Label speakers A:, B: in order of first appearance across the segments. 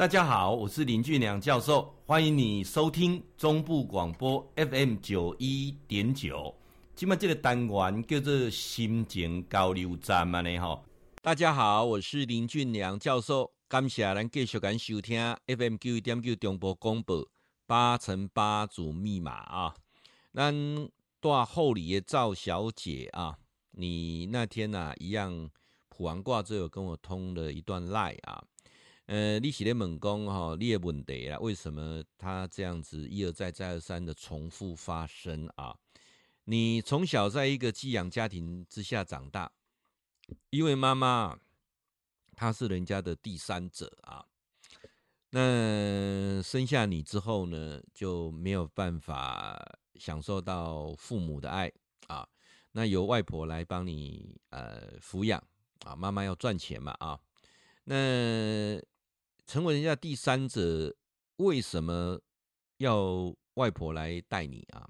A: 大家好，我是林俊良教授，欢迎你收听中部广播 FM 九一点九。今麦这个单元叫做心情交流站嘛呢哈。大家好，我是林俊良教授，感谢咱继续敢收听 FM 九一点九中部广播八乘八组密码啊。咱大后里的赵小姐啊，你那天呐、啊、一样普完卦之后跟我通了一段赖啊。呃，你是咧问讲哈，你的问题啊，为什么他这样子一而再、再而三的重复发生啊？你从小在一个寄养家庭之下长大，因为妈妈她是人家的第三者啊，那生下你之后呢，就没有办法享受到父母的爱啊，那由外婆来帮你呃抚养啊，妈妈要赚钱嘛啊，那。成为人家第三者，为什么要外婆来带你啊？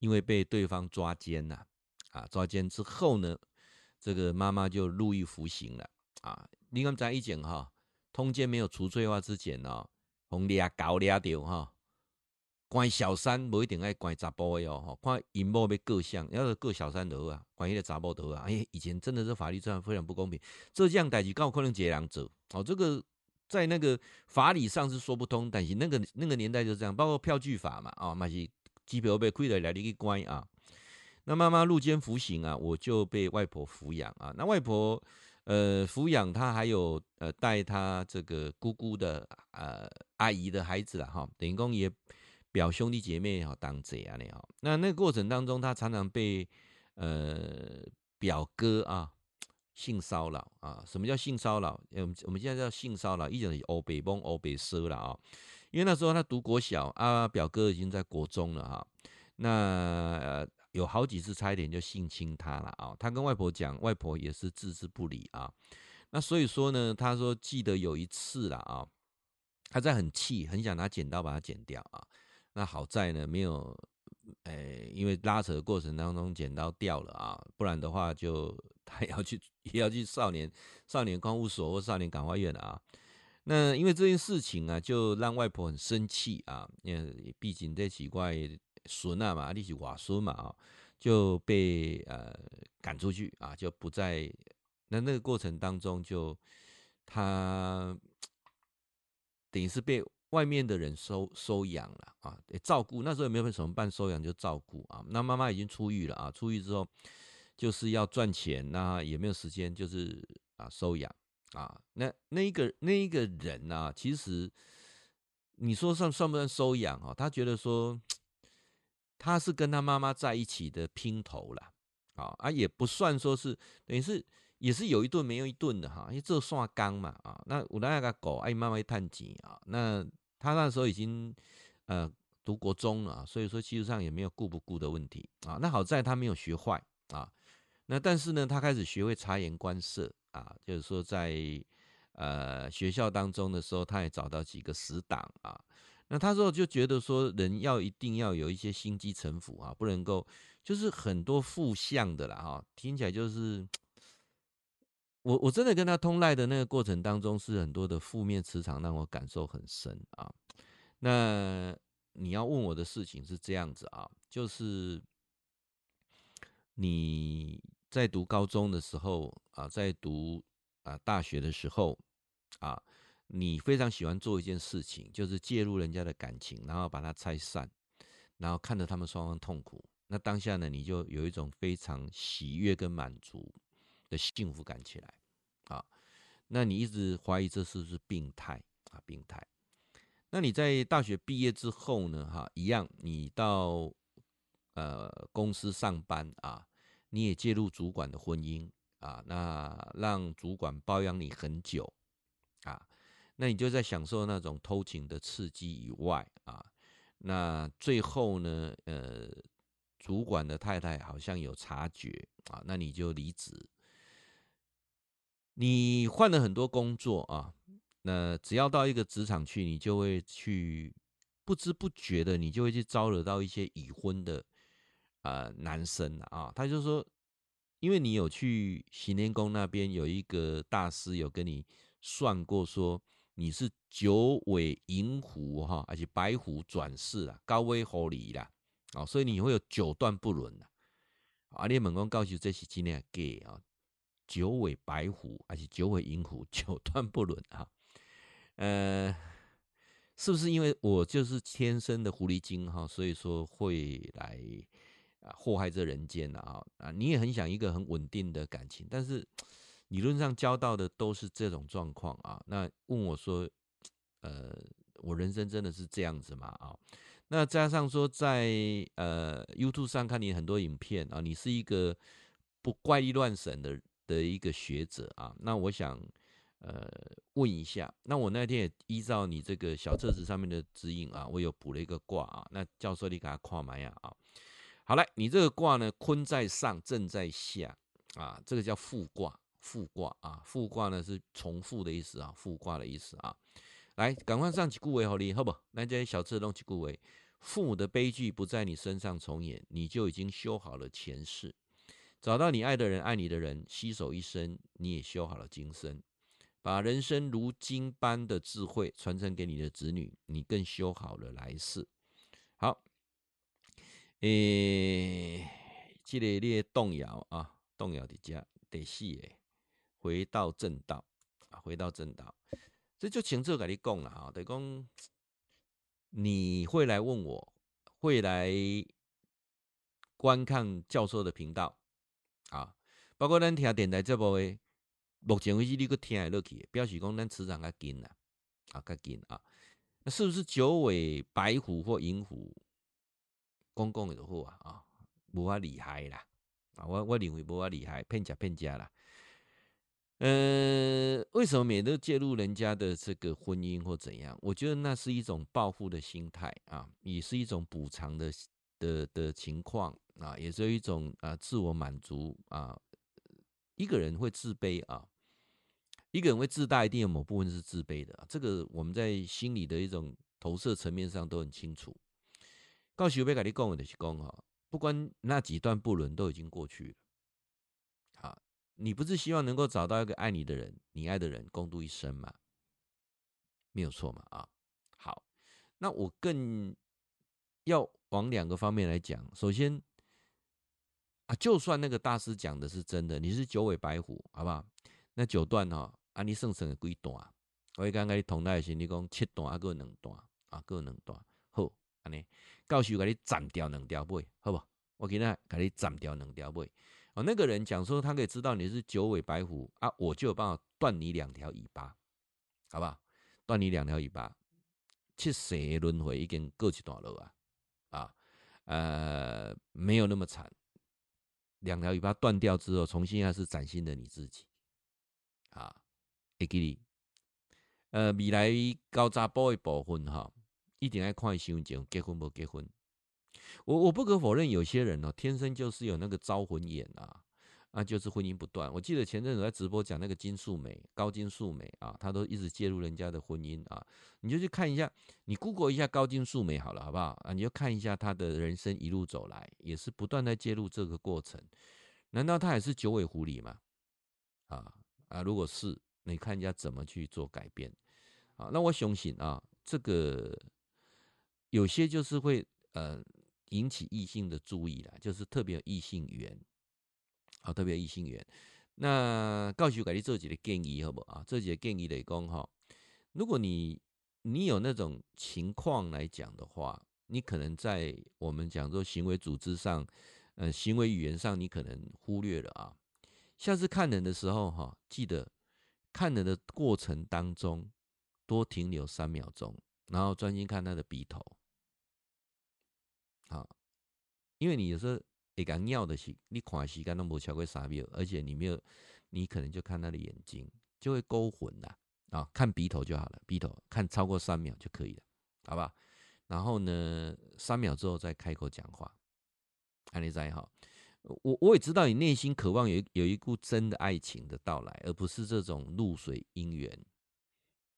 A: 因为被对方抓奸呐，啊，抓奸之后呢，这个妈妈就入狱服刑了啊。你刚才一讲哈，通奸没有除罪化之前哦，红抓搞抓掉哈，关小三不一定爱关查甫的哦，看阴谋被各项，要是各小三的啊，关一个查甫的啊，哎，以前真的是法律上非常不公平，这样代志够可能这样做哦，这个。在那个法理上是说不通，但是那个那个年代就是这样，包括票据法嘛，啊，嘛是机票被亏了来了一个关啊。那妈妈入监服刑啊，我就被外婆抚养啊。那外婆呃抚养他，还有呃带他这个姑姑的呃阿姨的孩子了哈，等于讲也表兄弟姐妹哈当贼啊那样。那那个过程当中，他常常被呃表哥啊。性骚扰啊？什么叫性骚扰？我们我们现在叫性骚扰，一种是欧北崩欧北奢了啊。因为那时候他读国小啊，表哥已经在国中了哈。那、有好几次差一点就性侵他了啊。他跟外婆讲，外婆也是置之不理啊。那所以说呢，他说记得有一次了啊，他在很气，很想拿剪刀把它剪掉啊。那好在呢，没有。诶、因为拉扯的过程当中剪刀掉了啊，不然的话就他要去也要去少年少年观护所或少年感化院啊。那因为这件事情啊，就让外婆很生气啊，因为毕竟这奇怪孙啊嘛，你是外孙嘛啊，就被呃赶出去啊，就不在那那个过程当中就他等于是被。外面的人收收养了啊，照顾。那时候也没有什么办，收养就照顾啊。那妈妈已经出狱了啊，出狱之后就是要赚钱，那也没有时间，就是啊收养啊。那那一个那一个人呢、啊，其实你说算算不算收养啊？他觉得说他是跟他妈妈在一起的拼头了啊，啊也不算说是等于是。也是有一顿没有一顿的哈，因为这算刚嘛啊，那我那个狗爱妈妈探钱啊，那他那时候已经呃读国中了，所以说其实上也没有顾不顾的问题啊。那好在他没有学坏啊，那但是呢，他开始学会察言观色啊，就是说在呃学校当中的时候，他也找到几个死党啊。那他说就觉得说人要一定要有一些心机城府啊，不能够就是很多负向的啦哈，听起来就是。我我真的跟他通赖的那个过程当中，是很多的负面磁场让我感受很深啊。那你要问我的事情是这样子啊，就是你在读高中的时候啊，在读啊大学的时候啊，你非常喜欢做一件事情，就是介入人家的感情，然后把它拆散，然后看着他们双方痛苦。那当下呢，你就有一种非常喜悦跟满足。的幸福感起来，啊，那你一直怀疑这是不是病态啊？病态。那你在大学毕业之后呢？哈，一样，你到呃公司上班啊，你也介入主管的婚姻啊，那让主管包养你很久啊，那你就在享受那种偷情的刺激以外啊，那最后呢，呃，主管的太太好像有察觉啊，那你就离职。你换了很多工作啊，那只要到一个职场去，你就会去不知不觉的，你就会去招惹到一些已婚的、呃、男生啊。他就说，因为你有去行天宫那边有一个大师有跟你算过，说你是九尾银狐哈，而且白虎转世啦，高危狐狸啦，啊，所以你会有九段不伦的。啊，你猛公告诉这是今天给啊，九尾白虎而且九尾银狐九段不伦啊，呃，是不是因为我就是天生的狐狸精哈，所以说会来啊祸害这人间啊啊，你也很想一个很稳定的感情，但是。理论上交到的都是这种状况啊，那问我说，呃，我人生真的是这样子吗？啊，那加上说在呃 YouTube 上看你很多影片啊，你是一个不怪力乱神的的一个学者啊，那我想呃问一下，那我那天也依照你这个小册子上面的指引啊，我有补了一个卦啊，那教授你给他跨埋呀啊，好来，你这个卦呢，坤在上，震在下啊，这个叫复卦。复卦啊，复卦呢是重复的意思啊，复卦的意思啊。来，赶快上几句为好你好不？来，这些小字弄几句为：父母的悲剧不在你身上重演，你就已经修好了前世；找到你爱的人、爱你的人，携手一生，你也修好了今生。把人生如金般的智慧传承给你的子女，你更修好了来世。好，诶，这个列动摇啊，动摇的家得细诶。回到正道啊，回到正道，这就清楚跟你讲了啊。等于讲，你会来问我，会来观看教授的频道啊，包括咱听电台这部诶，目前为止你个听还落去，表示讲咱磁场较紧啦，啊较紧啊。那是不是九尾白虎或银虎？公共的好啊啊，无法厉害啦啊，我我认为无法厉害，骗假骗假啦。呃，为什么每都介入人家的这个婚姻或怎样？我觉得那是一种报复的心态啊，也是一种补偿的的的情况啊，也是一种啊自我满足啊。一个人会自卑啊，一个人会自大，一定有某部分是自卑的。这个我们在心理的一种投射层面上都很清楚。告诉我，跟你讲的是讲哈，不管那几段不伦都已经过去了。你不是希望能够找到一个爱你的人，你爱的人共度一生吗？没有错嘛啊，好，那我更要往两个方面来讲。首先啊，就算那个大师讲的是真的，你是九尾白虎，好不好？那九段哈，啊，你剩剩的几段？我刚刚你同大家你讲七段啊，各两段啊，各两段。安尼，告诉给你斩掉两条尾，好不？我今天给你斩掉两条尾。哦，那个人讲说他可以知道你是九尾白虎啊，我就有办法断你两条尾巴，好不好？断你两条尾巴，七世轮回已经过一段路啊，啊，呃，没有那么惨。两条尾巴断掉之后，重新还是崭新的你自己，啊，会给你，呃，未来高查甫的部分哈，一定要看新闻结婚不结婚。我我不可否认，有些人呢、喔，天生就是有那个招魂眼啊，啊，就是婚姻不断。我记得前阵子在直播讲那个金素梅，高金素梅啊，她都一直介入人家的婚姻啊。你就去看一下，你 Google 一下高金素梅好了，好不好啊？你就看一下她的人生一路走来，也是不断在介入这个过程。难道她也是九尾狐狸吗？啊啊，如果是，你看人家怎么去做改变啊？那我相信啊，这个有些就是会呃。引起异性的注意了，就是特别有异性缘，啊，特别有异性缘。那告诉给你这几个建议好不好啊？这几个建议来讲哈，如果你你有那种情况来讲的话，你可能在我们讲说行为组织上，呃，行为语言上，你可能忽略了啊。下次看人的时候哈，记得看人的过程当中多停留三秒钟，然后专心看他的鼻头。好，因为你有时候会感尿的时，你看时间都没超过三秒，而且你没有，你可能就看他的眼睛就会勾魂了啊，看鼻头就好了，鼻头看超过三秒就可以了，好吧？然后呢，三秒之后再开口讲话，看你在哈。我我也知道你内心渴望有有一股真的爱情的到来，而不是这种露水姻缘。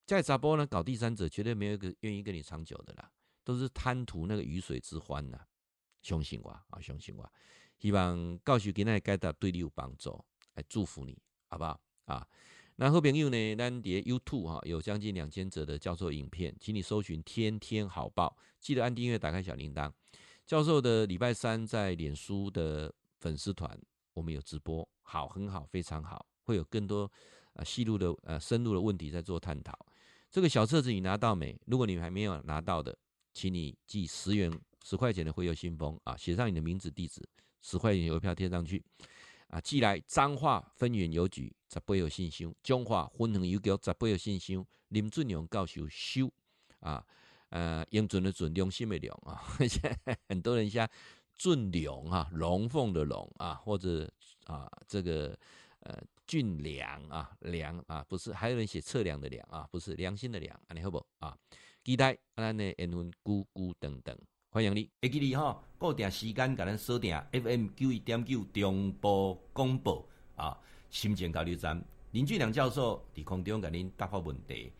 A: 在查甫呢，搞第三者绝对没有一个愿意跟你长久的啦。都是贪图那个鱼水之欢呐，相信我啊，相信我。希望告诉给那个该的对你有帮助，来祝福你，好不好啊？那好朋友呢，咱碟 YouTube 哈有将近两千则的教授影片，请你搜寻“天天好报”，记得按订阅，打开小铃铛。教授的礼拜三在脸书的粉丝团，我们有直播，好，很好，非常好，会有更多啊细路的呃深入的问题在做探讨。这个小册子你拿到没？如果你还没有拿到的，请你寄十元十块钱的会邮信封啊，写上你的名字地址，十块钱邮票贴上去。啊，寄来彰化分园邮局十八有信箱，彰化分园邮局十八有信箱，林俊良教授收啊，呃，用尽的准，良心的良啊，很多人像俊良啊，龙凤的龙啊，或者啊，这个呃俊良啊，良啊，不是，还有人写测量的量啊，不是良心的良，你好不啊？期待咱的缘分咕咕等等。欢迎你，会记你吼，固定时间，甲咱锁定 FM 九一点九中波广播啊，新店交流站林俊良教授伫空中甲您答复问题。